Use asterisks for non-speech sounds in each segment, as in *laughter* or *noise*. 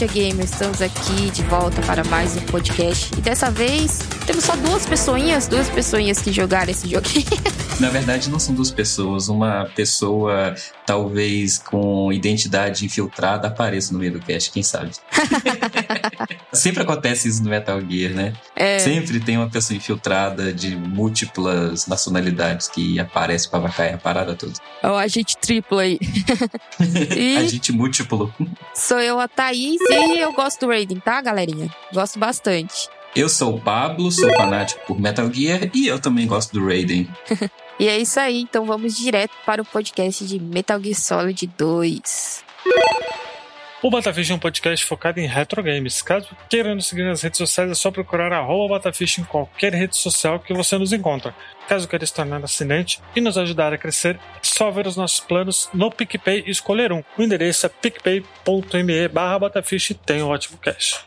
Ficha Gamer, estamos aqui de volta para mais um podcast. E dessa vez temos só duas pessoinhas, duas pessoinhas que jogaram esse joguinho. *laughs* Na verdade, não são duas pessoas. Uma pessoa, talvez com identidade infiltrada, apareça no meio do cast, quem sabe? *laughs* Sempre acontece isso no Metal Gear, né? É. Sempre tem uma pessoa infiltrada de múltiplas nacionalidades que aparece pra vacar a parada toda. É o agente triplo aí. *laughs* e... Agente múltiplo. Sou eu, a Thaís, e eu gosto do Raiden, tá, galerinha? Gosto bastante. Eu sou o Pablo, sou fanático por Metal Gear e eu também gosto do Raiden. *laughs* e é isso aí, então vamos direto para o podcast de Metal Gear Solid 2. O Batafish é um podcast focado em retro games. Caso queira nos seguir nas redes sociais, é só procurar arroba Batafish em qualquer rede social que você nos encontra. Caso queira se tornar assinante e nos ajudar a crescer, só ver os nossos planos no PicPay e escolher um. O endereço é picpay.me barra Batafish e tem um ótimo cash.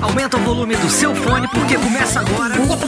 Aumenta o volume do seu fone porque começa agora. Bota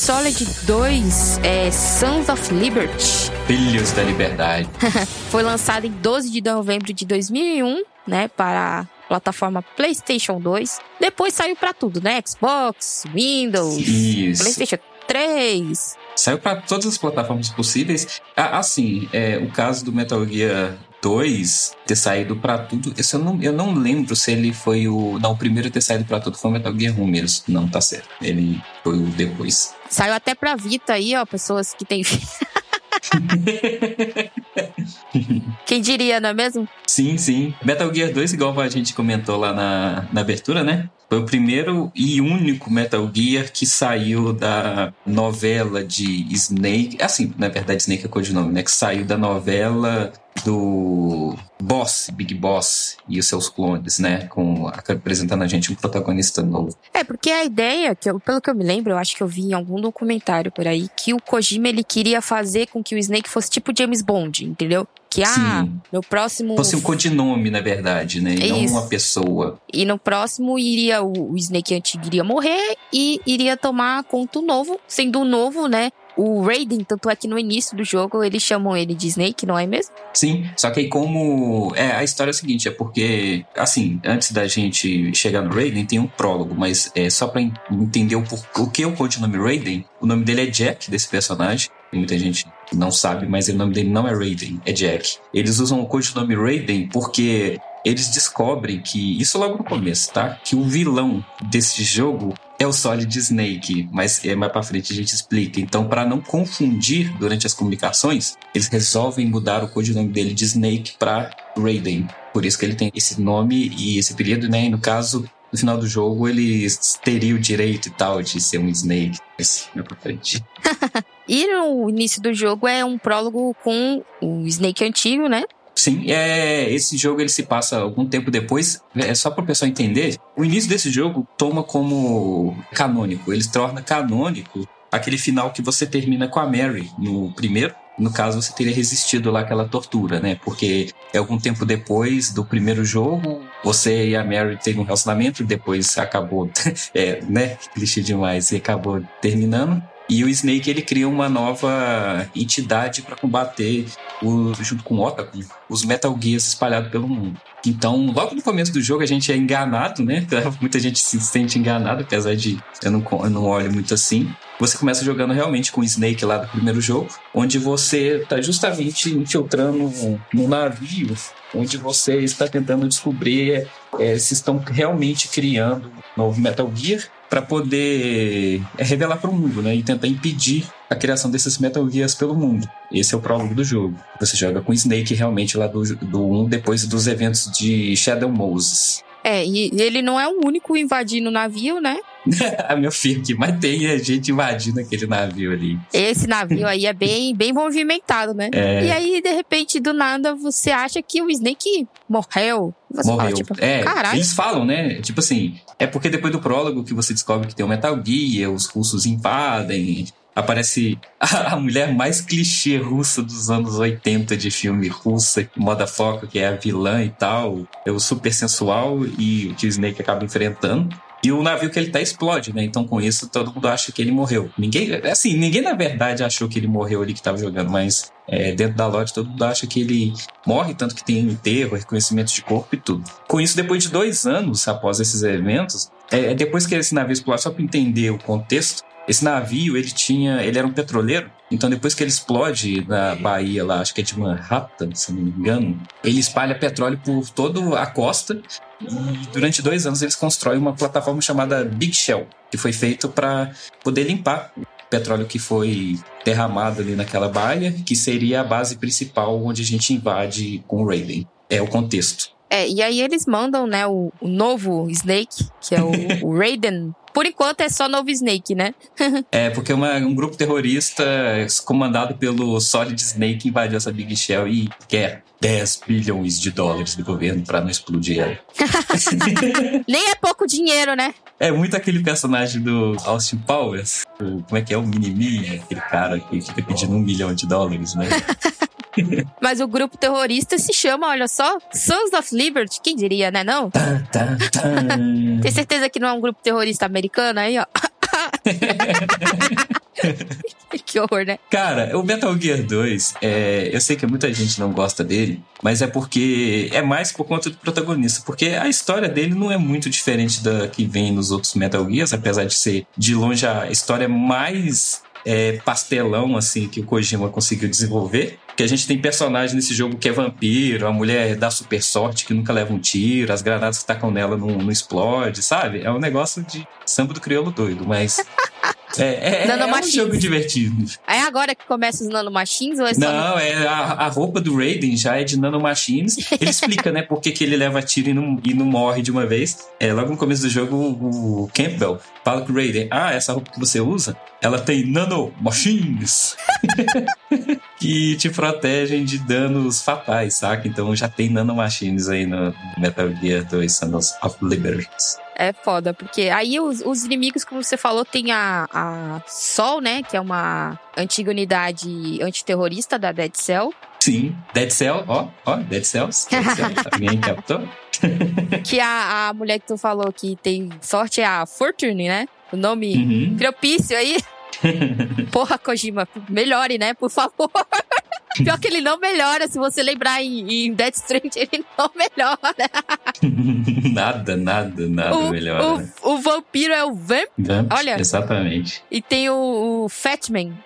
Solid 2 é Sons of Liberty. Filhos da Liberdade. *laughs* Foi lançado em 12 de novembro de 2001, né, para a plataforma PlayStation 2. Depois saiu para tudo, né? Xbox, Windows, Isso. PlayStation 3. Saiu para todas as plataformas possíveis. Ah, assim, é, o caso do Metal Gear 2 ter saído para tudo. Isso eu não, eu não lembro se ele foi o. Não, o primeiro a ter saído para tudo foi o Metal Gear 1 mesmo. Não, tá certo. Ele foi o depois. Saiu até pra Vita aí, ó, pessoas que têm. *laughs* Quem diria, não é mesmo? Sim, sim. Metal Gear 2, igual a gente comentou lá na, na abertura, né? Foi o primeiro e único Metal Gear que saiu da novela de Snake. Assim, na verdade, Snake é codinome, né? Que saiu da novela do Boss, Big Boss e os seus clones, né? Com apresentando a gente um protagonista novo. É, porque a ideia, que eu, pelo que eu me lembro, eu acho que eu vi em algum documentário por aí, que o Kojima ele queria fazer com que o Snake fosse tipo James Bond, entendeu? Que, ah, Sim. no próximo. Fosse um codinome, na verdade, né? E não uma pessoa. E no próximo iria o, o Snake antigo iria morrer e iria tomar conta novo, sendo o novo, né? o Raiden, tanto é que no início do jogo eles chamam ele de Snake, não é mesmo? Sim, só que aí como... É, a história é a seguinte, é porque, assim, antes da gente chegar no Raiden, tem um prólogo, mas é só pra entender o, por... o que é o codinome Raiden, o nome dele é Jack, desse personagem, muita gente não sabe, mas o nome dele não é Raiden, é Jack. Eles usam o codinome Raiden porque eles descobrem que, isso logo no começo, tá? Que o vilão desse jogo é o Solid Snake, mas é mais para frente a gente explica. Então, para não confundir durante as comunicações, eles resolvem mudar o codinome dele de Snake para Raiden. Por isso que ele tem esse nome e esse apelido, né? E no caso, no final do jogo, eles teriam o direito e tal de ser um Snake. Esse, mais pra frente. *laughs* e no início do jogo é um prólogo com o Snake antigo, né? Sim, é, esse jogo ele se passa algum tempo depois. É só para o pessoal entender. O início desse jogo toma como canônico. Ele torna canônico aquele final que você termina com a Mary no primeiro. No caso, você teria resistido lá àquela tortura, né? Porque é algum tempo depois do primeiro jogo, você e a Mary têm um relacionamento, depois acabou, *laughs* é, né? Clichê demais, e acabou terminando. E o Snake ele cria uma nova entidade para combater, o, junto com o Otacon, os Metal Gears espalhados pelo mundo. Então, logo no começo do jogo, a gente é enganado, né? *laughs* Muita gente se sente enganado, apesar de eu não, eu não olho muito assim. Você começa jogando realmente com o Snake lá do primeiro jogo, onde você está justamente infiltrando num navio, onde você está tentando descobrir é, se estão realmente criando um novo Metal Gear para poder é, revelar para o mundo, né? E tentar impedir a criação desses Metal Gears pelo mundo. Esse é o prólogo do jogo. Você joga com Snake realmente lá do, do 1 depois dos eventos de Shadow Moses. É, e ele não é o único invadindo o navio, né? *laughs* meu filho aqui, mas tem a gente invadindo aquele navio ali. Esse navio aí é bem, *laughs* bem movimentado, né? É... E aí, de repente, do nada, você acha que o Snake morreu. Você morreu. Fala, tipo, é, Caralho. eles falam, né? Tipo assim, é porque depois do prólogo que você descobre que tem o Metal Gear, os russos invadem, aparece *laughs* a, mulher mais clichê russa dos anos 80 de filme russa, moda foca, que é a vilã e tal, é o super sensual e o Snake acaba enfrentando. E o navio que ele tá explode, né? Então com isso todo mundo acha que ele morreu. Ninguém, assim, ninguém na verdade achou que ele morreu ali que tava jogando, mas é, dentro da loja todo mundo acha que ele morre, tanto que tem enterro, reconhecimento de corpo e tudo. Com isso, depois de dois anos após esses eventos, é, depois que esse navio explode, só para entender o contexto, esse navio, ele tinha, ele era um petroleiro, então depois que ele explode na Bahia lá, acho que é de Manhattan, se não me engano, ele espalha petróleo por toda a costa e durante dois anos eles constroem uma plataforma chamada Big Shell, que foi feito para poder limpar o petróleo que foi derramado ali naquela baía, que seria a base principal onde a gente invade com o Raiden. É o contexto. É, e aí eles mandam, né, o, o novo Snake, que é o, *laughs* o Raiden por enquanto é só novo Snake, né? *laughs* é, porque uma, um grupo terrorista comandado pelo Solid Snake invadiu essa Big Shell e quer 10 bilhões de dólares do governo para não explodir ela. *laughs* Nem é pouco dinheiro, né? É muito aquele personagem do Austin Powers. O, como é que é? O Minimi, aquele cara que fica pedindo um milhão de dólares, né? Mas o grupo terrorista se chama, olha só, Sons of Liberty. Quem diria, né? Não? Tem certeza que não é um grupo terrorista americano aí, ó? *laughs* que horror, né? Cara, o Metal Gear 2, é, eu sei que muita gente não gosta dele, mas é porque é mais por conta do protagonista, porque a história dele não é muito diferente da que vem nos outros Metal Gears, apesar de ser de longe a história mais é, pastelão assim que o Kojima conseguiu desenvolver. Que a gente tem personagem nesse jogo que é vampiro, a mulher dá super sorte que nunca leva um tiro, as granadas que tacam nela não, não explode, sabe? É um negócio de samba do crioulo doido, mas É, é, é um jogo divertido. É agora que começa os nanomachines? Ou é só não, é a, a, roupa do Raiden já é de nanomachines. Ele explica, né, por que, que ele leva tiro e não, e não morre de uma vez. É, logo no começo do jogo, o, o Campbell fala com o Raiden: Ah, essa roupa que você usa, ela tem nanomachines. *laughs* que te protegem de danos fatais, saca? Então já tem nanomachines aí no Metal Gear 2 Sons of Liberty. É foda, porque aí os, os inimigos, como você falou, tem a, a Sol, né? Que é uma antiga unidade antiterrorista da Dead Cell. Sim, Dead Cell, ó, ó, Dead Cells. *laughs* Dead Cell, alguém captou? *laughs* que a, a mulher que tu falou que tem sorte é a Fortune, né? O nome uhum. propício aí. *laughs* Porra, Kojima, melhore, né? Por favor. *laughs* Pior que ele não melhora. Se você lembrar em, em Dead Strand, ele não melhora. *laughs* nada, nada, nada o, melhora. O, o, vampiro é o Vamp. Vamp Olha. Exatamente. E tem o, o Fatman.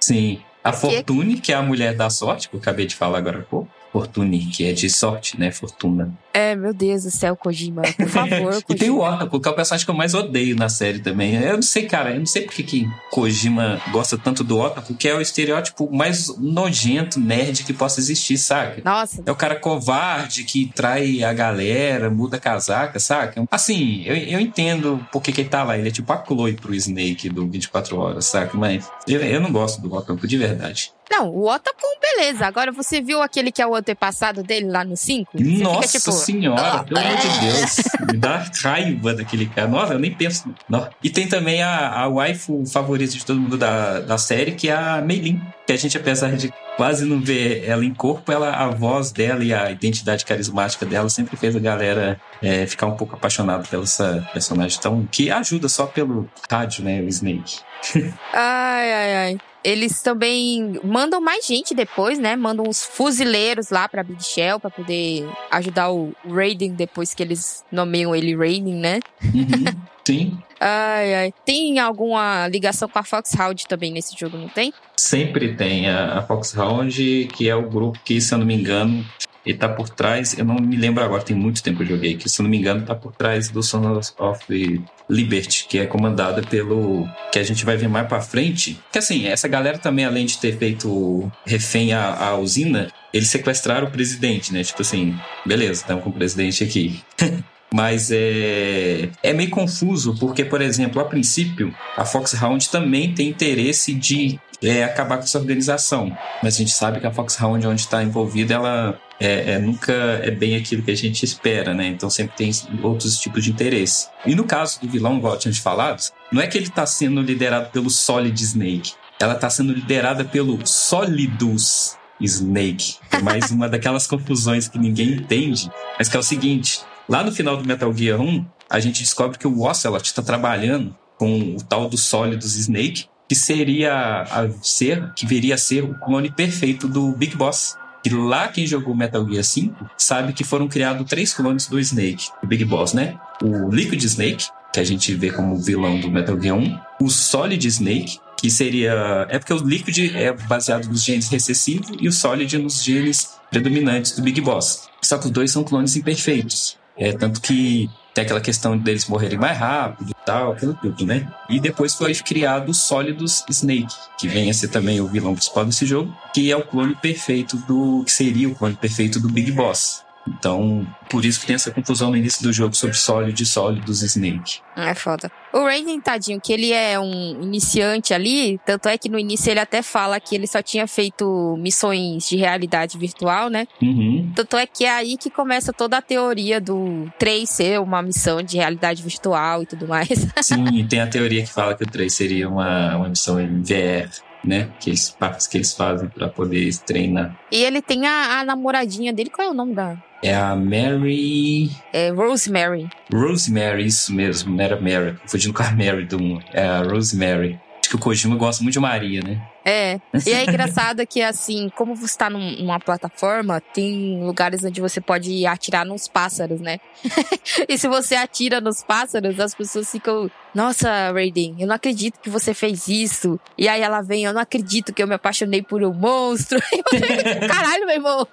Sim. A Fortune, que é a mulher da sorte, que eu acabei de falar agora há pouco. Fortune, que é de sorte, né? Fortuna. É, meu Deus do céu, Kojima. Por *laughs* favor, Kojima. e tem o Oracle, que é o personagem que eu mais odeio na série também. Eu não sei, cara, eu não sei porque que Kojima gosta tanto do Oracle, que é o estereótipo mais nojento, nerd que possa existir, saca? Nossa. É o cara covarde que trai a galera, muda a casaca, saca? Assim, eu, eu entendo porque que ele tá lá. Ele é tipo a Chloe pro Snake do 24 Horas, saca? Mas eu, eu não gosto do Oracle, de verdade. Não, o Otacon, beleza. Agora você viu aquele que é o antepassado dele lá no 5? Nossa tipo, senhora, pelo amor de *laughs* Deus. Me dá raiva daquele cara. Nossa, eu nem penso. Não. E tem também a, a waifu favorita de todo mundo da, da série, que é a Meilin. Que a gente, apesar de quase não ver ela em corpo, ela, a voz dela e a identidade carismática dela sempre fez a galera é, ficar um pouco apaixonada pela essa personagem tão. que ajuda só pelo rádio, né? O Snake. *laughs* ai, ai, ai. Eles também mandam mais gente depois, né? Mandam uns fuzileiros lá pra Big Shell pra poder ajudar o Raiden depois que eles nomeiam ele Raiden, né? Uhum. *laughs* Sim. Ai, ai. Tem alguma ligação com a Foxhound também nesse jogo, não tem? Sempre tem. A, Foxhound, que é o grupo que, se eu não me engano, ele tá por trás, eu não me lembro agora, tem muito tempo que eu joguei, que se eu não me engano tá por trás do Sons of Liberty, que é comandada pelo. que a gente vai ver mais pra frente. Que assim, essa galera também, além de ter feito refém à, à usina, eles sequestraram o presidente, né? Tipo assim, beleza, estamos com o presidente aqui. *laughs* Mas é, é meio confuso, porque, por exemplo, a princípio, a Foxhound também tem interesse de é, acabar com essa organização. Mas a gente sabe que a Foxhound, onde está envolvida, ela é, é, nunca é bem aquilo que a gente espera, né? Então sempre tem outros tipos de interesse. E no caso do vilão, igual tinha falado, não é que ele está sendo liderado pelo Solid Snake. Ela está sendo liderada pelo Solidus Snake. É mais uma daquelas *laughs* confusões que ninguém entende, mas que é o seguinte: lá no final do Metal Gear 1, a gente descobre que o Ocelot está trabalhando com o tal do Solidus Snake, que seria a ser, que viria a ser o clone perfeito do Big Boss. E lá quem jogou Metal Gear 5 sabe que foram criados três clones do Snake, do Big Boss, né? O Liquid Snake, que a gente vê como vilão do Metal Gear 1, o Solid Snake, que seria. É porque o Liquid é baseado nos genes recessivos e o Solid nos genes predominantes do Big Boss. Só que os dois são clones imperfeitos. É, tanto que tem aquela questão deles morrerem mais rápido e tal, aquilo tudo, né? E depois foi criado o Solidus Snake, que vem a ser também o vilão principal desse jogo, que é o clone perfeito do. que seria o clone perfeito do Big Boss. Então, por isso que tem essa confusão no início do jogo sobre sólido e sólidos Snake. É foda. O Raiden, tadinho, que ele é um iniciante ali, tanto é que no início ele até fala que ele só tinha feito missões de realidade virtual, né? Uhum. Tanto é que é aí que começa toda a teoria do 3 ser uma missão de realidade virtual e tudo mais. *laughs* Sim, tem a teoria que fala que o 3 seria uma, uma missão em VR né? Que eles, que eles fazem para poder treinar. E ele tem a, a, namoradinha dele, qual é o nome da? É a Mary. É Rosemary. Rosemary, isso mesmo, não era Mary. Confundindo com a Mary do 1. É a Rosemary que o Kojima gosta muito de Maria, né? É. E é *laughs* engraçado que, assim, como você tá num, numa plataforma, tem lugares onde você pode atirar nos pássaros, né? *laughs* e se você atira nos pássaros, as pessoas ficam, nossa, Raiden, eu não acredito que você fez isso. E aí ela vem, eu não acredito que eu me apaixonei por um monstro. *laughs* Caralho, meu irmão.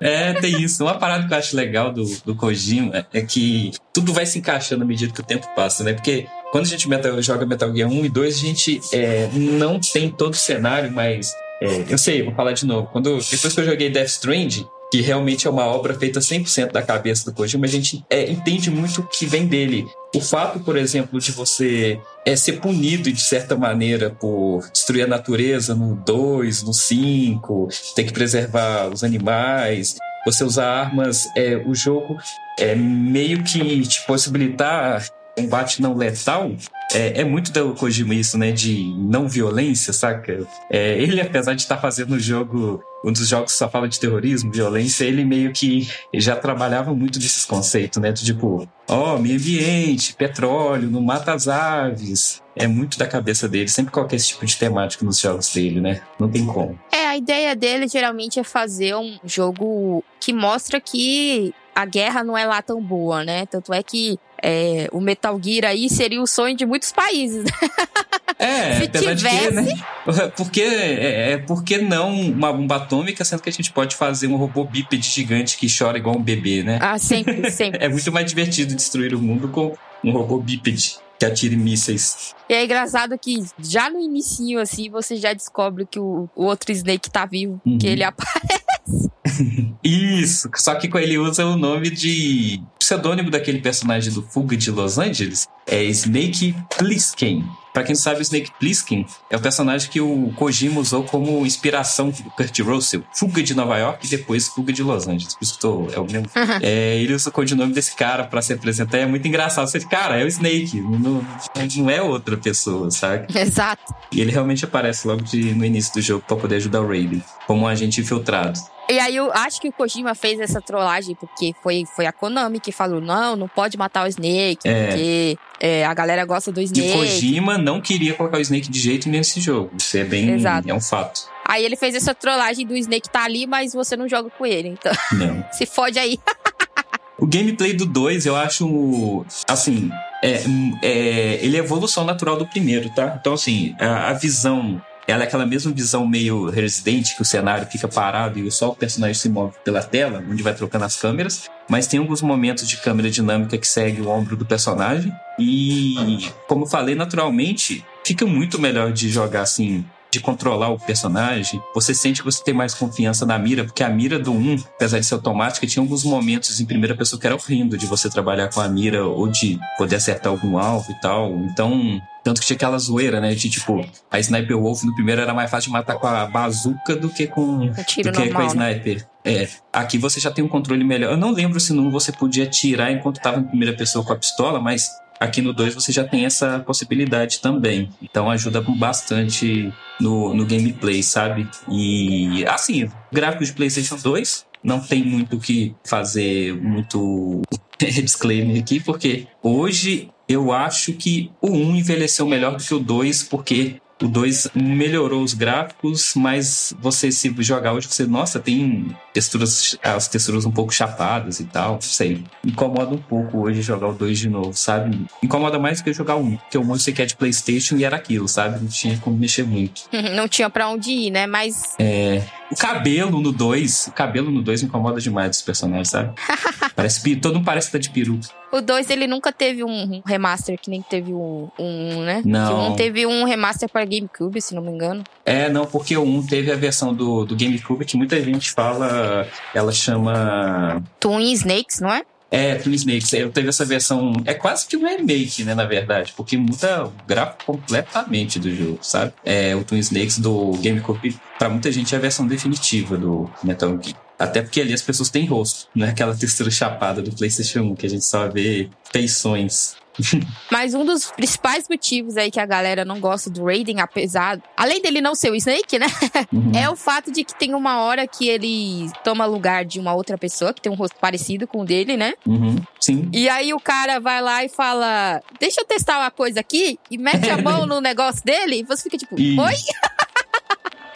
É, tem isso. Uma parada que eu acho legal do, do Kojima é que tudo vai se encaixando à medida que o tempo passa, né? Porque quando a gente metal, joga Metal Gear 1 e 2, a gente é, não tem todo o cenário, mas. É, eu sei, vou falar de novo. Quando, depois que eu joguei Death Stranding, que realmente é uma obra feita 100% da cabeça do Kojima, a gente é, entende muito o que vem dele. O fato, por exemplo, de você é, ser punido de certa maneira por destruir a natureza no 2, no 5, ter que preservar os animais, você usar armas, é, o jogo é meio que te possibilitar combate não letal, é, é, muito do Kojima isso, né? De não violência, saca? É, ele, apesar de estar fazendo o jogo, um dos jogos que só fala de terrorismo, violência, ele meio que já trabalhava muito desses conceitos, né? Do tipo, ó, oh, meio ambiente, petróleo, não mata as aves. É muito da cabeça dele, sempre qualquer esse tipo de temática nos jogos dele, né? Não tem como. É, a ideia dele geralmente é fazer um jogo que mostra que a guerra não é lá tão boa, né? Tanto é que é, o Metal Gear aí seria o sonho de muitos países. É, *laughs* Se tivesse... Que, né? *laughs* Porque, é, é, por que não uma bomba atômica, sendo que a gente pode fazer um robô bípede gigante que chora igual um bebê, né? Ah, sempre, *laughs* sempre. é muito mais divertido destruir o mundo com um robô bípede que atire mísseis. E é engraçado que já no início assim, você já descobre que o, o outro Snake tá vivo, uhum. que ele aparece. Isso, só que ele usa o nome de pseudônimo daquele personagem do Fuga de Los Angeles, é Snake Plissken. Pra quem não sabe, o Snake Plissken é o personagem que o Kojima usou como inspiração do Kurt Russell. Fuga de Nova York e depois Fuga de Los Angeles. Por isso que tô, é o mesmo. *laughs* É, ele usa o codinome desse cara pra se apresentar. É muito engraçado. Você, cara, é o Snake. Não, não é outra pessoa, sabe? *laughs* Exato. E ele realmente aparece logo de, no início do jogo pra poder ajudar o Raiden. Como um agente infiltrado. E aí eu acho que o Kojima fez essa trollagem porque foi, foi a Konami que falou: não, não pode matar o Snake, é. porque é, a galera gosta do Snake. E o Kojima não queria colocar o Snake de jeito nenhum nesse jogo. Isso é bem. Exato. É um fato. Aí ele fez essa trollagem do Snake tá ali, mas você não joga com ele. Então. Não. *laughs* Se fode aí. *laughs* o gameplay do 2, eu acho. Assim. É, é, ele é evolução natural do primeiro, tá? Então, assim, a, a visão ela é aquela mesma visão meio residente que o cenário fica parado e só o personagem se move pela tela, onde vai trocando as câmeras. Mas tem alguns momentos de câmera dinâmica que segue o ombro do personagem. E, como eu falei, naturalmente, fica muito melhor de jogar assim de controlar o personagem, você sente que você tem mais confiança na mira, porque a mira do 1, apesar de ser automática, tinha alguns momentos em primeira pessoa que era horrendo de você trabalhar com a mira ou de poder acertar algum alvo e tal. Então, tanto que tinha aquela zoeira, né? De tipo, a Sniper Wolf no primeiro era mais fácil de matar com a bazuca do que com, do que normal, com a né? Sniper. É, aqui você já tem um controle melhor. Eu não lembro se não você podia tirar enquanto tava em primeira pessoa com a pistola, mas aqui no 2 você já tem essa possibilidade também. Então ajuda bastante no, no gameplay, sabe? E assim, gráfico de PlayStation 2 não tem muito o que fazer, muito *laughs* disclaimer aqui, porque hoje eu acho que o 1 envelheceu melhor do que o 2, porque o 2 melhorou os gráficos, mas você se jogar hoje, você, nossa, tem texturas, as texturas um pouco chapadas e tal, sei. Incomoda um pouco hoje jogar o 2 de novo, sabe? Incomoda mais do que jogar o 1, porque o 1 você quer de Playstation e era aquilo, sabe? Não tinha como mexer muito. *laughs* Não tinha pra onde ir, né? Mas. É. O cabelo no 2, o cabelo no 2 me incomoda demais dos personagens, sabe? *laughs* parece, todo mundo parece que tá de peruca. O 2 ele nunca teve um remaster que nem teve o um, né? Não. Que o um teve um remaster para GameCube, se não me engano. É, não, porque o 1 teve a versão do, do GameCube que muita gente fala, ela chama Twin Snakes, não é? É, Twin Snakes. Eu teve essa versão. É quase que um remake, né, na verdade, porque muda o gráfico completamente do jogo, sabe? É, o Twin Snakes do GameCube, pra muita gente, é a versão definitiva do Metal Gear. Até porque ali as pessoas têm rosto, não é aquela textura chapada do PlayStation 1 que a gente só vê feições. *laughs* Mas um dos principais motivos aí que a galera não gosta do Raiden, apesar. Além dele não ser o Snake, né? Uhum. *laughs* É o fato de que tem uma hora que ele toma lugar de uma outra pessoa que tem um rosto parecido com o dele, né? Uhum, Sim. E aí o cara vai lá e fala: Deixa eu testar uma coisa aqui, e mete a mão *laughs* no negócio dele, e você fica tipo, oi?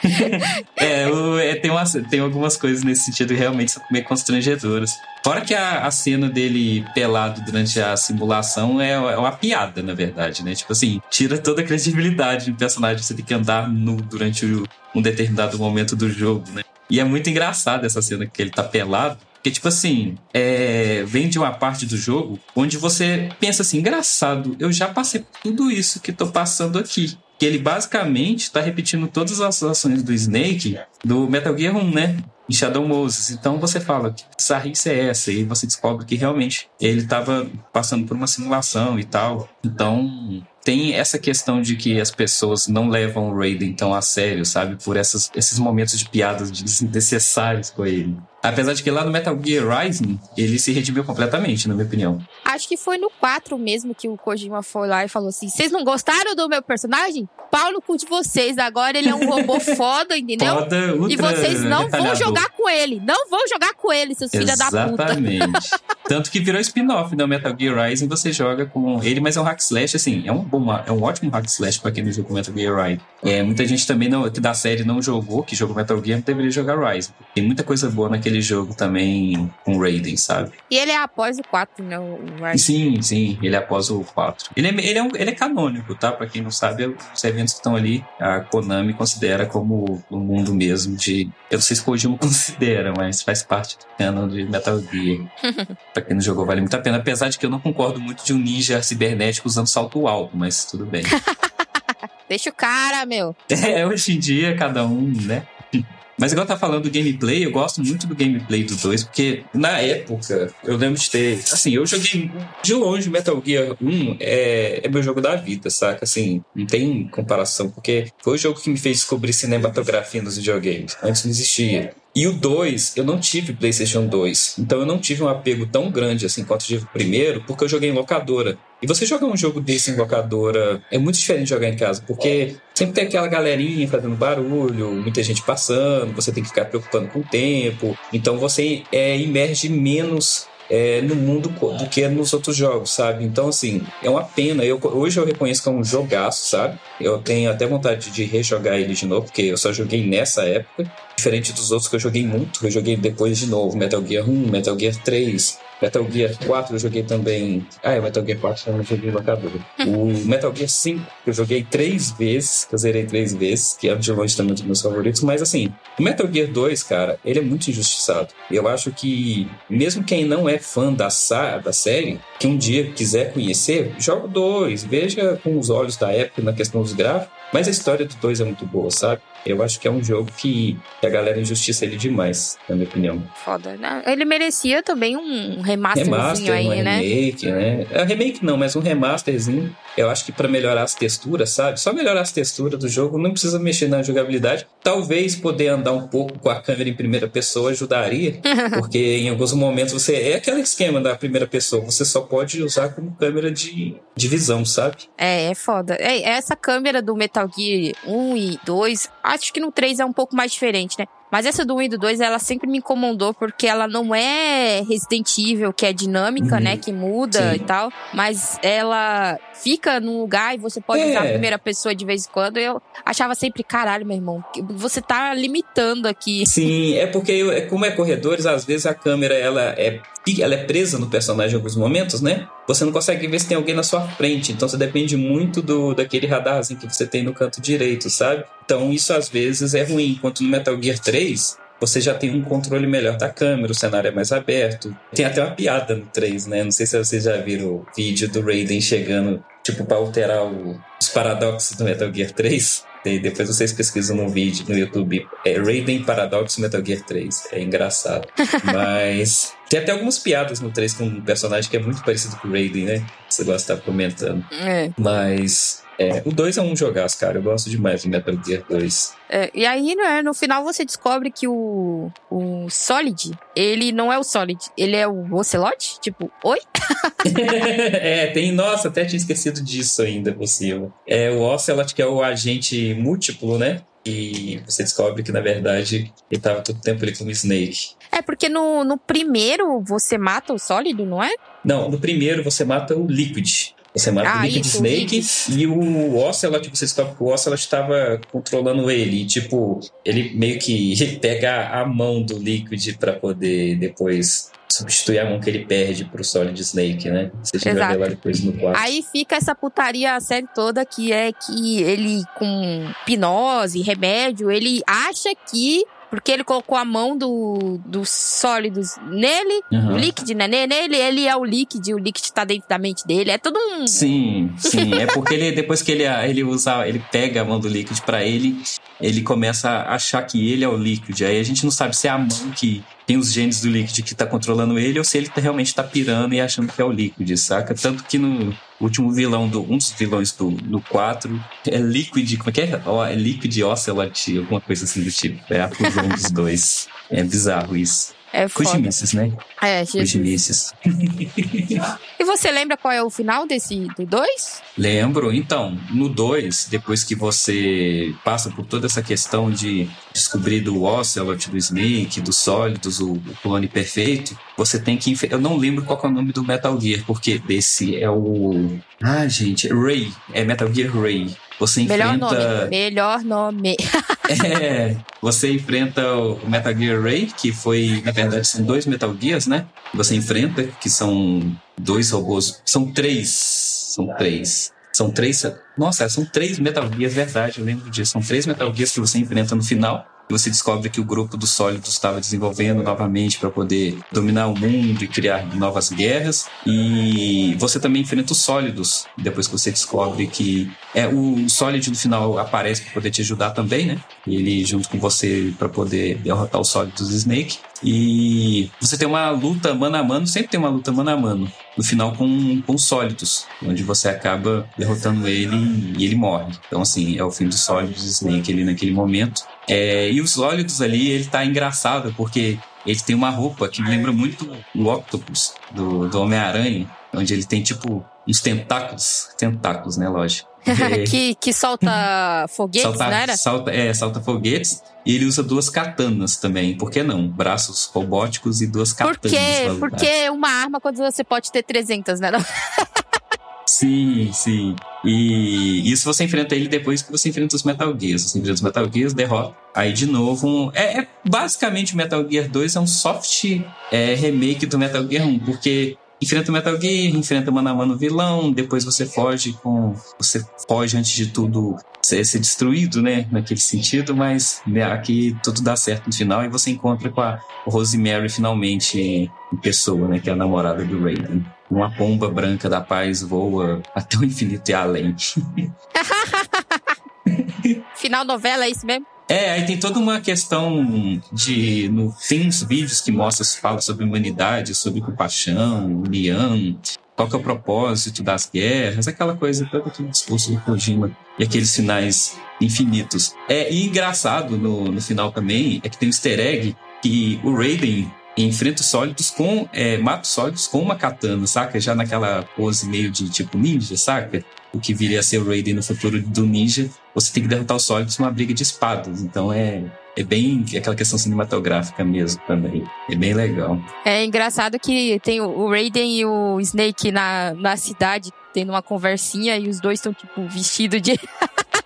*laughs* É, o- é, tem, umas, tem algumas coisas nesse sentido que realmente são meio constrangedoras. Fora que a, a cena dele pelado durante a simulação é, é uma piada, na verdade, né? Tipo assim, tira toda a credibilidade do personagem. Você tem que andar nu durante o- um determinado momento do jogo, né? E é muito engraçado essa cena que ele tá pelado. Porque, tipo assim, é, vem de uma parte do jogo onde você pensa assim, engraçado, eu já passei por tudo isso que tô passando aqui. Que ele basicamente tá repetindo todas as ações do Snake do Metal Gear 1, né? Em Shadow Moses. Então você fala, que bizarrice é essa? E você descobre que realmente ele tava passando por uma simulação e tal. Então tem essa questão de que as pessoas não levam o Raiden tão a sério, sabe? Por essas, esses momentos de piadas desnecessários com ele. Apesar de que lá no Metal Gear Rising, ele se redimiu completamente, na minha opinião. Acho que foi no 4 mesmo que o Kojima foi lá e falou assim: Vocês não gostaram do meu personagem? Pau no cu de vocês. Agora ele é um robô *laughs* foda, entendeu? Foda, E vocês não vão detalhador. jogar com ele. Não vão jogar com ele, seus filhos da puta. Exatamente. *laughs* Tanto que virou spin-off no Metal Gear Rising, você joga com ele, mas é um hack slash, assim, é um, bom, é um ótimo hack slash pra quem não jogou Metal Gear Rising. É, muita gente também não, que da série não jogou, que jogou Metal Gear, deveria jogar Rising. Tem muita coisa boa naquele jogo também com Raiden, sabe? E ele é após o 4, né? O Sim, sim, ele é após o 4. Ele é, ele é, um- ele é canônico, tá? Pra quem não sabe, os eventos que estão ali, a Konami considera como o mundo mesmo de. Eu não sei se o Kojima *laughs* considera, mas faz parte do canon de Metal Gear. *laughs* pra quem não jogou, vale muito a pena. Apesar de que eu não concordo muito de um ninja cibernético usando salto alto, mas tudo bem. *laughs* Deixa o cara, meu. É, hoje em dia, cada um, né? Mas igual tá falando do gameplay, eu gosto muito do gameplay do 2, porque na época eu lembro de ter. Assim, eu joguei de longe Metal Gear 1 é, é meu jogo da vida, saca? Assim, não tem comparação, porque foi o jogo que me fez descobrir cinematografia nos videogames. Antes não existia. E o 2, eu não tive PlayStation 2. Então eu não tive um apego tão grande assim quanto tive o primeiro, porque eu joguei em locadora. E você jogar um jogo desse em locadora é muito diferente de jogar em casa, porque sempre tem aquela galerinha fazendo barulho, muita gente passando, você tem que ficar preocupando com o tempo. Então você é, imerge menos é, no mundo do que nos outros jogos, sabe? Então, assim, é uma pena. Eu, hoje eu reconheço que é um jogaço, sabe? Eu tenho até vontade de rejogar ele de novo, porque eu só joguei nessa época. Diferente dos outros que eu joguei muito, eu joguei depois de novo. Metal Gear 1, Metal Gear 3, Metal Gear 4 eu joguei também. Ah, é, Metal Gear 4 eu não joguei no locadora. O Metal Gear 5 eu joguei três vezes, que eu zerei três vezes, que é de longe também um dos meus favoritos. Mas assim, o Metal Gear 2, cara, ele é muito injustiçado. Eu acho que, mesmo quem não é fã da, da série, que um dia quiser conhecer, joga o 2, veja com os olhos da época na questão dos gráficos. Mas a história do 2 é muito boa, sabe? Eu acho que é um jogo que, a galera injustiça ele demais, na minha opinião. Foda, né? Ele merecia também um remasterzinho remaster, aí, um né? remake, né? É, remake não, mas um remasterzinho. Eu acho que para melhorar as texturas, sabe? Só melhorar as texturas do jogo, não precisa mexer na jogabilidade. Talvez poder andar um pouco com a câmera em primeira pessoa ajudaria, *laughs* porque em alguns momentos você é aquele esquema da primeira pessoa, você só pode usar como câmera de, de visão, sabe? É, é foda. É, essa câmera do Metal Gear 1 e 2, acho que no 3 é um pouco mais diferente, né? Mas essa do 1 e do 2, ela sempre me incomodou porque ela não é Resident Evil, que é dinâmica, Uhum. né? Que muda Sim. e tal. Mas ela fica num lugar e você pode É. usar a primeira pessoa de vez em quando. Eu achava sempre, caralho, meu irmão, você tá limitando aqui. Sim, é porque eu- é como é corredores, às vezes a câmera ela é ela é presa no personagem em alguns momentos, né? Você não consegue ver se tem alguém na sua frente, então você depende muito do daquele radarzinho que você tem no canto direito, sabe? Então isso às vezes é ruim, enquanto no Metal Gear 3 você já tem um controle melhor da câmera, o cenário é mais aberto. Tem até uma piada no 3, né? Não sei se vocês já viram o vídeo do Raiden chegando, tipo, pra alterar o- os paradoxos do Metal Gear 3. E depois vocês pesquisam no vídeo no YouTube. É Raiden Paradox Metal Gear 3. É engraçado. *laughs* Mas tem até algumas piadas no 3 com um personagem que é muito parecido com o Raiden, né? Você gosta de estar comentando. É. Mas é, o 2 é um jogaço, cara. Eu gosto demais do Metal Gear 2. É, e aí, né, no final você descobre que o, o Solid, ele não é o Solid, ele é o Ocelot? Tipo, oi? *laughs* é, tem. Nossa, até tinha esquecido disso ainda por cima. É o Ocelot, que é o agente múltiplo, né? E você descobre que, na verdade, ele tava todo tempo ali como Snake. É porque no, no primeiro você mata o sólido, não é? Não, no primeiro você mata o Liquid. Você mata Ah, o Liquid isso, Snake Liquid. e o Ocelot, você descobre que o Ocelot estava controlando ele. E, tipo, ele meio que *laughs* pega a mão do Liquid pra poder depois substituir a mão que ele perde pro Solid Snake, né? Você vai Exato. ver lá depois no quarto. Aí fica essa putaria a série toda que é que ele com hipnose, remédio, ele acha que porque ele colocou a mão do, dos sólidos nele, Aham. o líquido, né? ne- Nele, ele é o líquido, o líquido tá dentro da mente dele. É todo um. Sim, *laughs* sim. É porque ele, depois que ele, ele usa, ele pega a mão do Liquid pra ele, ele começa a achar que ele é o Liquid. Aí a gente não sabe se é a mão que tem os genes do Liquid que tá controlando ele ou se ele realmente tá pirando e achando que é o Liquid, saca? Tanto que no último vilão, do, um dos vilões do, do 4 é Liquid, como é que é? É Liquid Ocelot, alguma coisa assim do tipo. É a fusão dos dois. É bizarro isso. É foda. Né? É, Jesus. Cojimices. *laughs* E você lembra qual é o final desse do 2? Lembro. Então, no 2, depois que você passa por toda essa questão de descobrir do Ocelot, do Snake, dos sólidos, o, o clone perfeito, você tem que. Eu não lembro qual é o nome do Metal Gear, porque desse é o. Ah, gente, Ray. É Metal Gear Ray. Você Melhor enfrenta. nome. Melhor nome. *laughs* É, você enfrenta o Metal Gear Ray, que foi, na verdade, são dois Metal Gears, né? Você enfrenta, que são dois robôs. São três. São três. São três. Nossa, são três Metal Gears, verdade, eu lembro disso. São três Metal Gears que você enfrenta no final. Você descobre que o grupo dos sólidos estava desenvolvendo novamente para poder dominar o mundo e criar novas guerras. E você também enfrenta os sólidos, depois que você descobre que é o sólido no final aparece para poder te ajudar também, né? Ele junto com você para poder derrotar os sólidos do Snake. E você tem uma luta mano a mano, sempre tem uma luta mano a mano, no final com, com os sólidos, onde você acaba derrotando ele e ele morre. Então, assim, é o fim dos sólidos do Snake ali naquele momento. É, e os sólidos ali, ele tá engraçado, porque ele tem uma roupa que me lembra muito o Octopus do, do Homem-Aranha, onde ele tem tipo uns tentáculos, tentáculos, né, lógico. *laughs* Que, que solta foguetes, salta, não era? salta, é, salta foguetes. E ele usa duas katanas também. Por que não? Braços robóticos e duas Por katanas. quê? pra lutar. Porque uma arma, quando você pode ter 300, né? Sim, sim. E isso você enfrenta ele depois que você enfrenta os Metal Gears. Você enfrenta os Metal Gears, derrota. Aí de novo. um- É, é- basicamente o Metal Gear 2 é um soft é, remake do Metal Gear 1, porque enfrenta o Metal Gear, enfrenta o vilão, depois você foge com. Você foge antes de tudo ser, ser destruído, né? Naquele sentido, mas né, aqui tudo dá certo no final e você encontra com a Rosemary finalmente em pessoa, né? Que é a namorada do Raiden. Uma pomba branca da paz voa até o infinito e além. *laughs* Final novela, é isso mesmo? É, aí tem toda uma questão de. No, tem uns vídeos que mostram, fala sobre humanidade, sobre compaixão, união, qual é o propósito das guerras, aquela coisa, todo aquele discurso do Kojima e aqueles sinais infinitos. É, e engraçado no, no final também é que tem um easter egg que o Raiden enfrenta os sólidos com. É, mata os sólidos com uma katana, saca? Já naquela pose meio de tipo ninja, saca? O que viria a ser o Raiden no futuro do ninja, você tem que derrotar os sólidos numa briga de espadas. Então é. É bem aquela questão cinematográfica mesmo também. É bem legal. É engraçado que tem o Raiden e o Snake na, na cidade tendo uma conversinha e os dois estão, tipo, vestidos de. *laughs*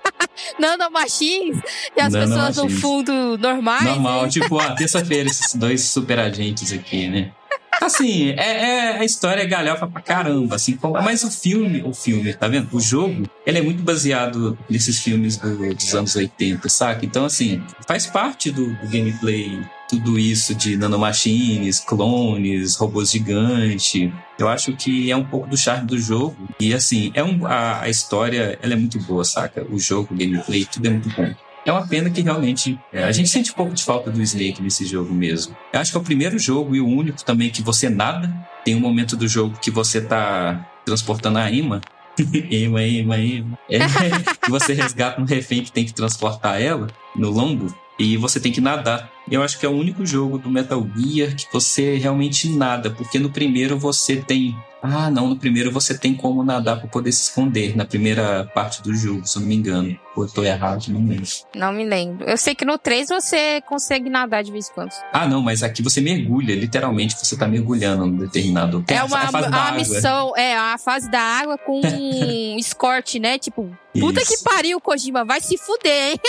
nanomachines e as Nano pessoas no fundo normais. Normal, né? tipo, ah, *laughs* terça-feira esses dois super agentes aqui, né? Assim, é, é, a história é galhofa pra caramba, assim, mas o filme, o filme, tá vendo? O jogo, ele é muito baseado nesses filmes do, dos anos 80, saca? Então, assim, faz parte do, do gameplay tudo isso de nanomachines, clones, robôs gigantes. Eu acho que é um pouco do charme do jogo. E assim, é um, a, a história ela é muito boa, saca? O jogo, o gameplay, tudo é muito bom. É uma pena que realmente é, a gente sente um pouco de falta do Snake nesse jogo mesmo. Eu acho que é o primeiro jogo e o único também que você nada. Tem um momento do jogo que você tá transportando a Ima. *laughs* Ima, Ima, Ima. É, *laughs* você resgata um refém que tem que transportar ela no lombo e você tem que nadar. Eu acho que é o único jogo do Metal Gear que você realmente nada, porque no primeiro você tem. Ah, não, no primeiro você tem como nadar para poder se esconder, na primeira parte do jogo, se eu não me engano. Ou eu tô errado, não lembro. Não me lembro. Eu sei que no 3 você consegue nadar de vez em quando. Ah, não, mas aqui você mergulha, literalmente você tá mergulhando num determinado. é uma, a, fase a missão, é a fase da água com *laughs* um escorte, né? Tipo, puta Isso. que pariu, Kojima, vai se fuder, hein?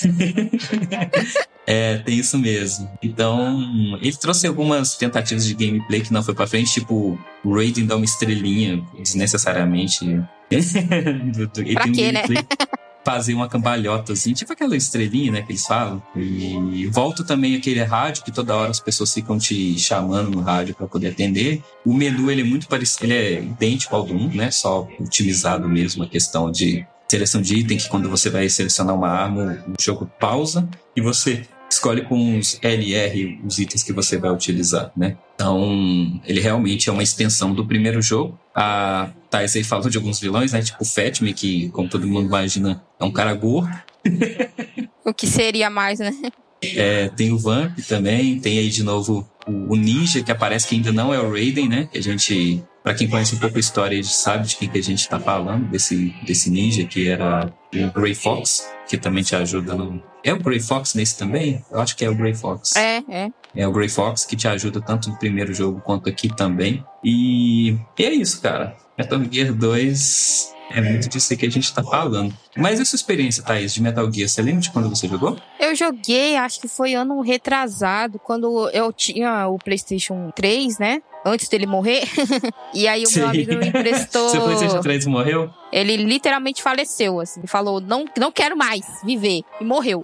*laughs* é, tem isso mesmo. Então, ele trouxe algumas tentativas de gameplay que não foi pra frente, tipo, o Raiden dá uma estrelinha desnecessariamente. *laughs* ele pra quê, um né? fazer uma cambalhota, assim, tipo aquela estrelinha, né, que eles falam. E volta também aquele rádio que toda hora as pessoas ficam te chamando no rádio para poder atender. O menu, ele é muito parecido, ele é idêntico ao do 1, né, só otimizado mesmo a questão de seleção de item, que quando você vai selecionar uma arma, o jogo pausa e você escolhe com os LR os itens que você vai utilizar, né? Então, ele realmente é uma extensão do primeiro jogo. A Thais aí falou de alguns vilões, né? Tipo o Fatme, que, como todo mundo imagina, é um cara gordo. o que seria mais, né? É, tem o Vamp também, tem aí de novo o, Ninja, que aparece que ainda não é o Raiden, né? Que a gente para quem conhece um pouco a história, sabe de quem que a gente está falando, desse, desse ninja que era o Grey Fox, que também te ajuda no. É o Grey Fox nesse também? Eu acho que é o Grey Fox. É, é. É o Grey Fox que te ajuda tanto no primeiro jogo quanto aqui também. E, e é isso, cara. Metal Gear 2 é muito disso que a gente tá falando. Mas essa experiência, Thaís, de Metal Gear, você lembra de quando você jogou? Eu joguei, acho que foi ano retrasado, quando eu tinha o PlayStation 3, né? Antes dele morrer. *laughs* e aí o Sim. meu amigo me emprestou. Seu PlayStation 3 morreu? Ele literalmente faleceu, assim. Falou, não, não quero mais viver. E morreu.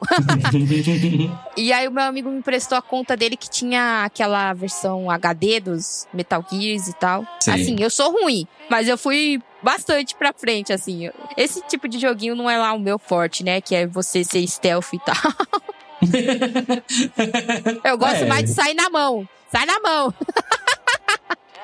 *laughs* e aí o meu amigo me emprestou a conta dele que tinha aquela versão HD dos Metal Gears e tal. Sim. Assim, eu sou ruim, mas eu fui bastante pra frente, assim. Esse tipo de joguinho não é lá o meu forte, né? Que é você ser stealth e tal. *laughs* eu gosto é. mais de sair na mão. Sai na mão.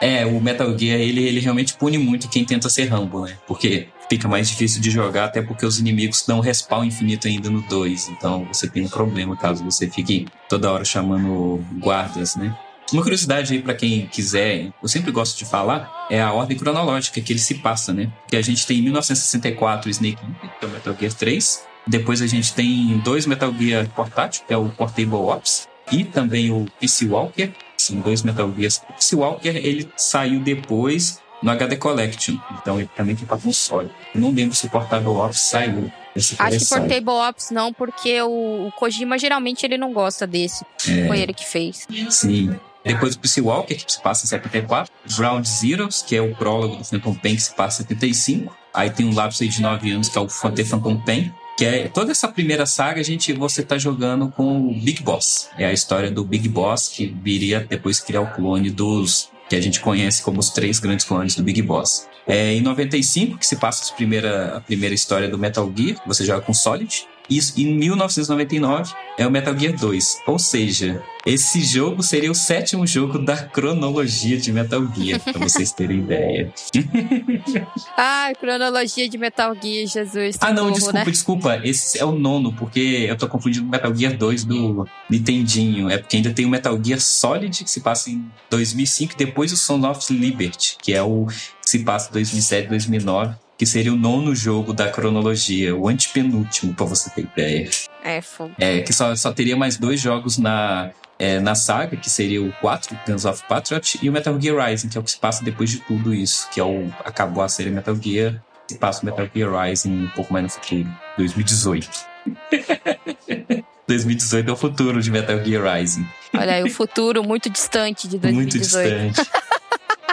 É, o Metal Gear, ele, ele realmente pune muito quem tenta ser Rambo, né? Porque fica mais difícil de jogar, até porque os inimigos dão respawn infinito ainda no 2. Então você tem um problema caso você fique toda hora chamando guardas, né? Uma curiosidade aí para quem quiser, eu sempre gosto de falar, é a ordem cronológica que ele se passa, né? Que a gente tem em 1964 o Snake que é o Metal Gear 3. Depois a gente tem dois Metal Gear portátil, que é o Portable Ops, e também o Peace Walker. São dois Metal Gears. O Peace Walker, ele saiu depois no HD Collection. Então ele também tem para console. Eu não lembro se o Portable Ops saiu. Acho que Portable Ops não, porque o, o Kojima geralmente ele não gosta desse. É, Foi ele que fez. Sim. Depois o Peace Walker, que se passa em 74. Ground Zeroes, que é o prólogo do Phantom Pain, que se passa em 75. Aí tem um lapso aí de 9 anos, que é o Phantom Pain. Que é toda essa primeira saga, a gente você tá jogando com o Big Boss. É a história do Big Boss, que viria depois criar o clone dos que a gente conhece como os três grandes clones do Big Boss. É em 95 que se passa primeira, a primeira história do Metal Gear, você joga com Solid. Isso em 1999 é o Metal Gear 2. Ou seja, esse jogo seria o sétimo jogo da cronologia de Metal Gear, pra vocês terem ideia. *laughs* Ai, cronologia de Metal Gear, Jesus. Ah, não, desculpa, né? desculpa. Esse é o nono, porque eu tô confundindo o Metal Gear 2 do Nintendinho. É porque ainda tem o Metal Gear Solid, que se passa em 2005, e depois o Son of Liberty, que é o que se passa em 2007, 2009 que seria o nono jogo da cronologia, o antepenúltimo, pra você ter ideia. É, fogo. É, que só, só teria mais dois jogos na, é, na saga, que seria o 4, Guns of Patriot, e o Metal Gear Rising, que é o que se passa depois de tudo isso, que é o acabou a série Metal Gear, se passa o Metal Gear Rising um pouco mais no futuro, 2018. 2018 *laughs* é o futuro de Metal Gear Rising. Olha aí, o futuro muito distante de 2018. Muito distante. *laughs*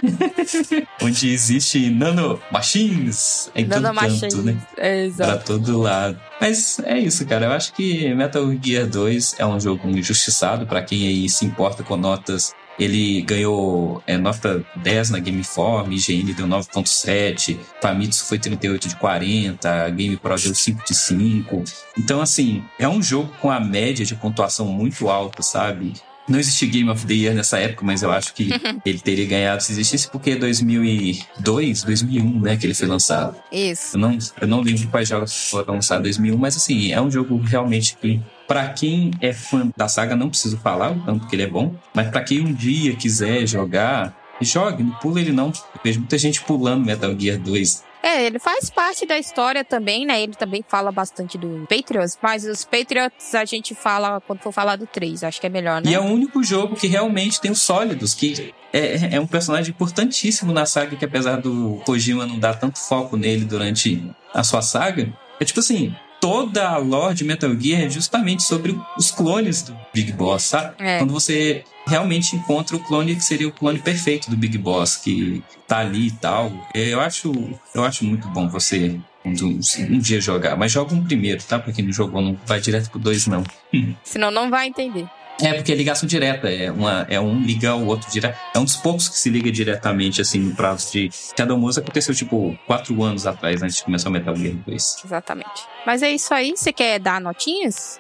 *laughs* Onde existe nano machines em nano todo machines. canto, né? É, exato. Pra todo lado. Mas é isso, cara. Eu acho que Metal Gear 2 é um jogo injustiçado para quem aí se importa com notas ele ganhou é, nota 10 na Game Inform, IGN deu 9.7, Famitsu foi 38 de 40, Game Pro deu 5 de 5. Então, assim, é um jogo com a média de pontuação muito alta, sabe? Não existia Game of the Year nessa época, mas eu acho que *laughs* ele teria ganhado se existisse, porque é 2002, 2001, né, que ele foi lançado. Isso. Eu não, eu não lembro quais jogos foram lançados em 2001, mas assim, é um jogo realmente que, para quem é fã da saga, não preciso falar o tanto que ele é bom, mas para quem um dia quiser jogar, jogue, não pula ele não. Eu vejo muita gente pulando Metal Gear 2 é, ele faz parte da história também, né? Ele também fala bastante do Patriots, mas os Patriots a gente fala quando for falar do 3, acho que é melhor, né? E é o único jogo que realmente tem os sólidos, que é, é um personagem importantíssimo na saga, que apesar do Kojima não dar tanto foco nele durante a sua saga, é tipo assim, toda a lore de Metal Gear é justamente sobre os clones do Big Boss, sabe? É. Quando você realmente encontra o clone que seria o clone perfeito do Big Boss, que tá ali e tal. Eu acho, eu acho muito bom você um, um dia jogar. Mas joga um primeiro, tá? Pra quem não jogou, não vai direto pro dois, não. *laughs* Senão não vai entender. É, porque é ligação direta, é, uma, é um ligar o outro direto. É um dos poucos que se liga diretamente, assim, no prazo de. Shadow Mose aconteceu, tipo, quatro anos atrás, antes de começar o Metal Gear 2. Exatamente. Mas é isso aí, você quer dar notinhas?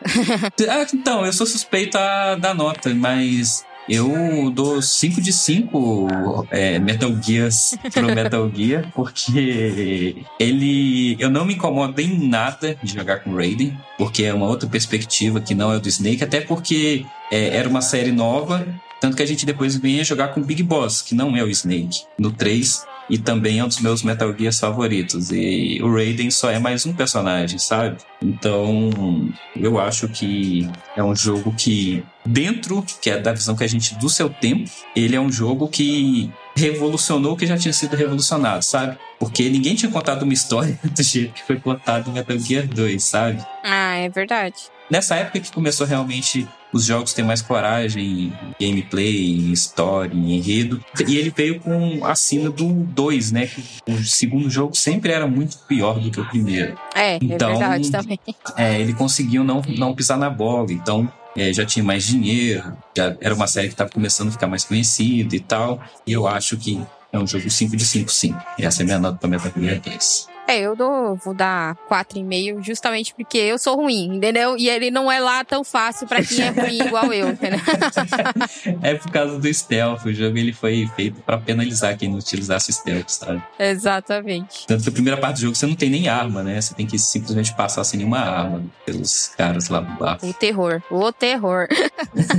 ah, *laughs* então, eu sou suspeito a dar nota, mas eu dou 5 de 5 é, Metal Gears pro Metal *laughs* Gear, porque ele. Eu não me incomodo em nada de jogar com Raiden, porque é uma outra perspectiva que não é do Snake, até porque é, era uma série nova, tanto que a gente depois vinha jogar com Big Boss, que não é o Snake. No 3, e também é um dos meus Metal Gears favoritos. E o Raiden só é mais um personagem, sabe? Então, eu acho que é um jogo que, dentro que é da visão que a gente do seu tempo, ele é um jogo que revolucionou o que já tinha sido revolucionado, sabe? Porque ninguém tinha contado uma história *laughs* do jeito que foi contado em Metal Gear 2, sabe? Ah, é verdade. Nessa época que começou realmente os jogos têm mais coragem, gameplay, história, enredo. E ele veio com a sina do 2, né? Que o segundo jogo sempre era muito pior do que o primeiro. É, é então, é verdade também. *laughs* É, ele conseguiu não, não pisar na bola. Então, é, já tinha mais dinheiro, já era uma série que estava começando a ficar mais conhecida e tal. E eu acho que é um jogo 5 de 5, sim. Essa é a minha nota para Metal Gear 3. É, eu dou, vou dar 4,5 justamente porque eu sou ruim, entendeu? E ele não é lá tão fácil para quem é ruim *laughs* igual eu, entendeu? é por causa do stealth. O jogo ele foi feito para penalizar quem não utilizasse stealth, sabe? Exatamente. Tanto que a primeira parte do jogo você não tem nem arma, né? Você tem que simplesmente passar sem nenhuma arma pelos caras lá do bar. O terror. O terror.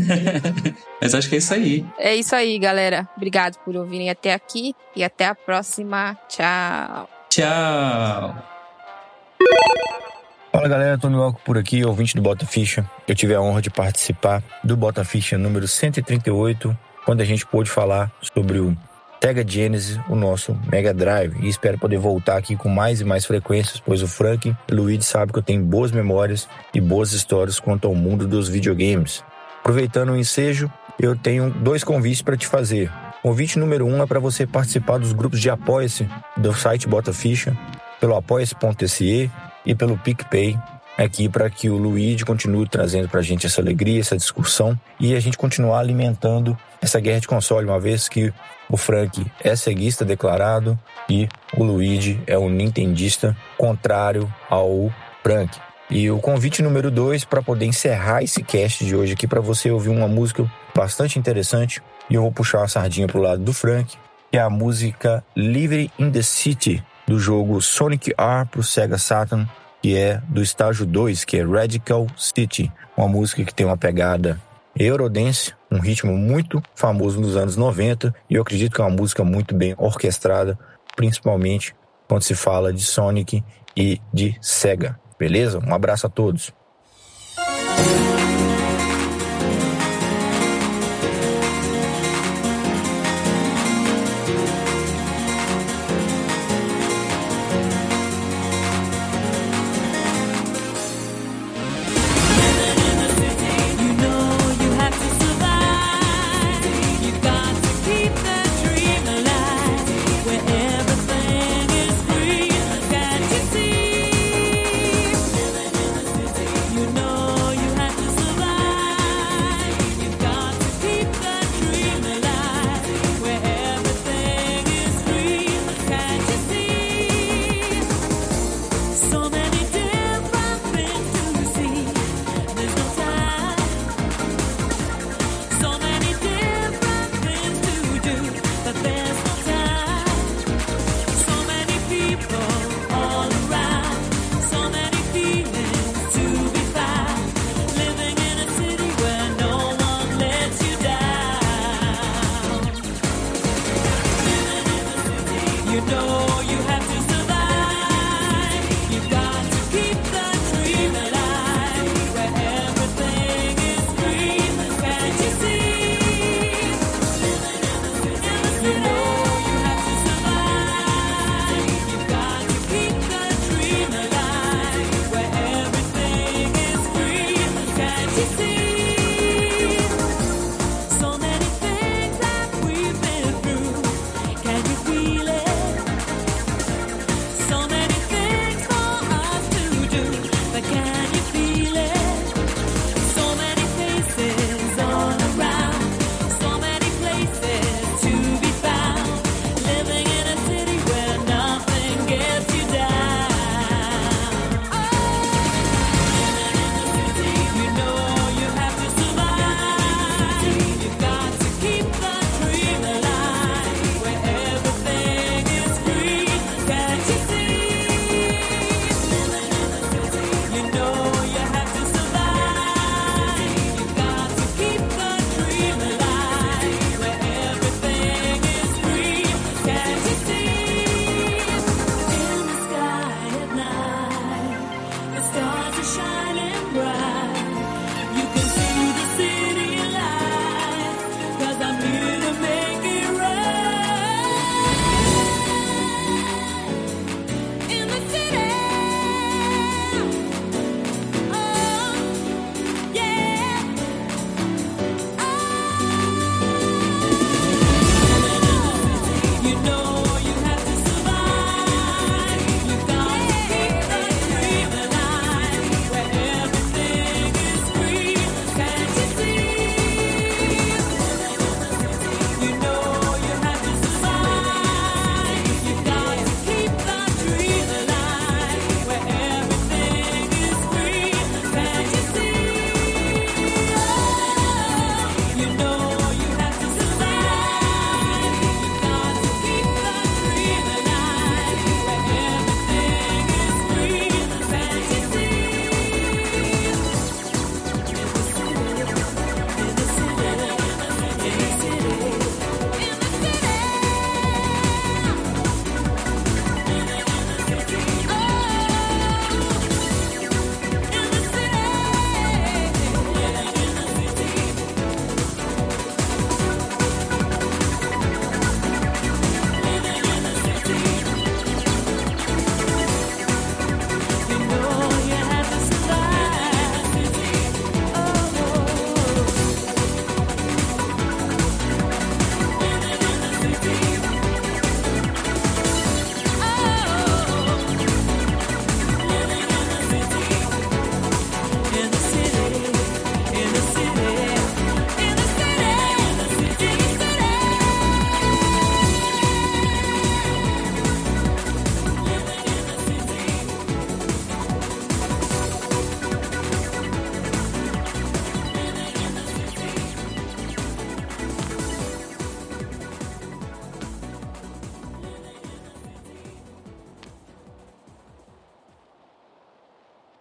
*laughs* Mas acho que é isso aí. É isso aí, galera. Obrigado por ouvirem até aqui e até a próxima. Tchau. Tchau. Fala galera, Tony Walker por aqui, ouvinte do Bota Ficha. Eu tive a honra de participar do Bota Ficha número 138, quando a gente pôde falar sobre o Sega Genesis, o nosso Mega Drive. E espero poder voltar aqui com mais e mais frequências, pois o Frank e o Luigi sabem que eu tenho boas memórias e boas histórias quanto ao mundo dos videogames. Aproveitando o ensejo, eu tenho dois convites para te fazer. Convite número um é para você participar dos grupos de apoia-se do site Bota Ficha, pelo apoia-se.se e pelo PicPay. aqui para que o Luigi continue trazendo para a gente essa alegria, essa discussão e a gente continuar alimentando essa guerra de console, uma vez que o Frank é ceguista declarado e o Luigi é um nintendista contrário ao Frank. E o convite número dois para poder encerrar esse cast de hoje aqui para você ouvir uma música bastante interessante e eu vou puxar uma sardinha pro lado do Frank, que é a música Livre in the City do jogo Sonic R pro Sega Saturn, que é do estágio 2, que é Radical City, uma música que tem uma pegada Eurodance, um ritmo muito famoso nos anos 90, e eu acredito que é uma música muito bem orquestrada, principalmente quando se fala de Sonic e de Sega. Beleza? Um abraço a todos.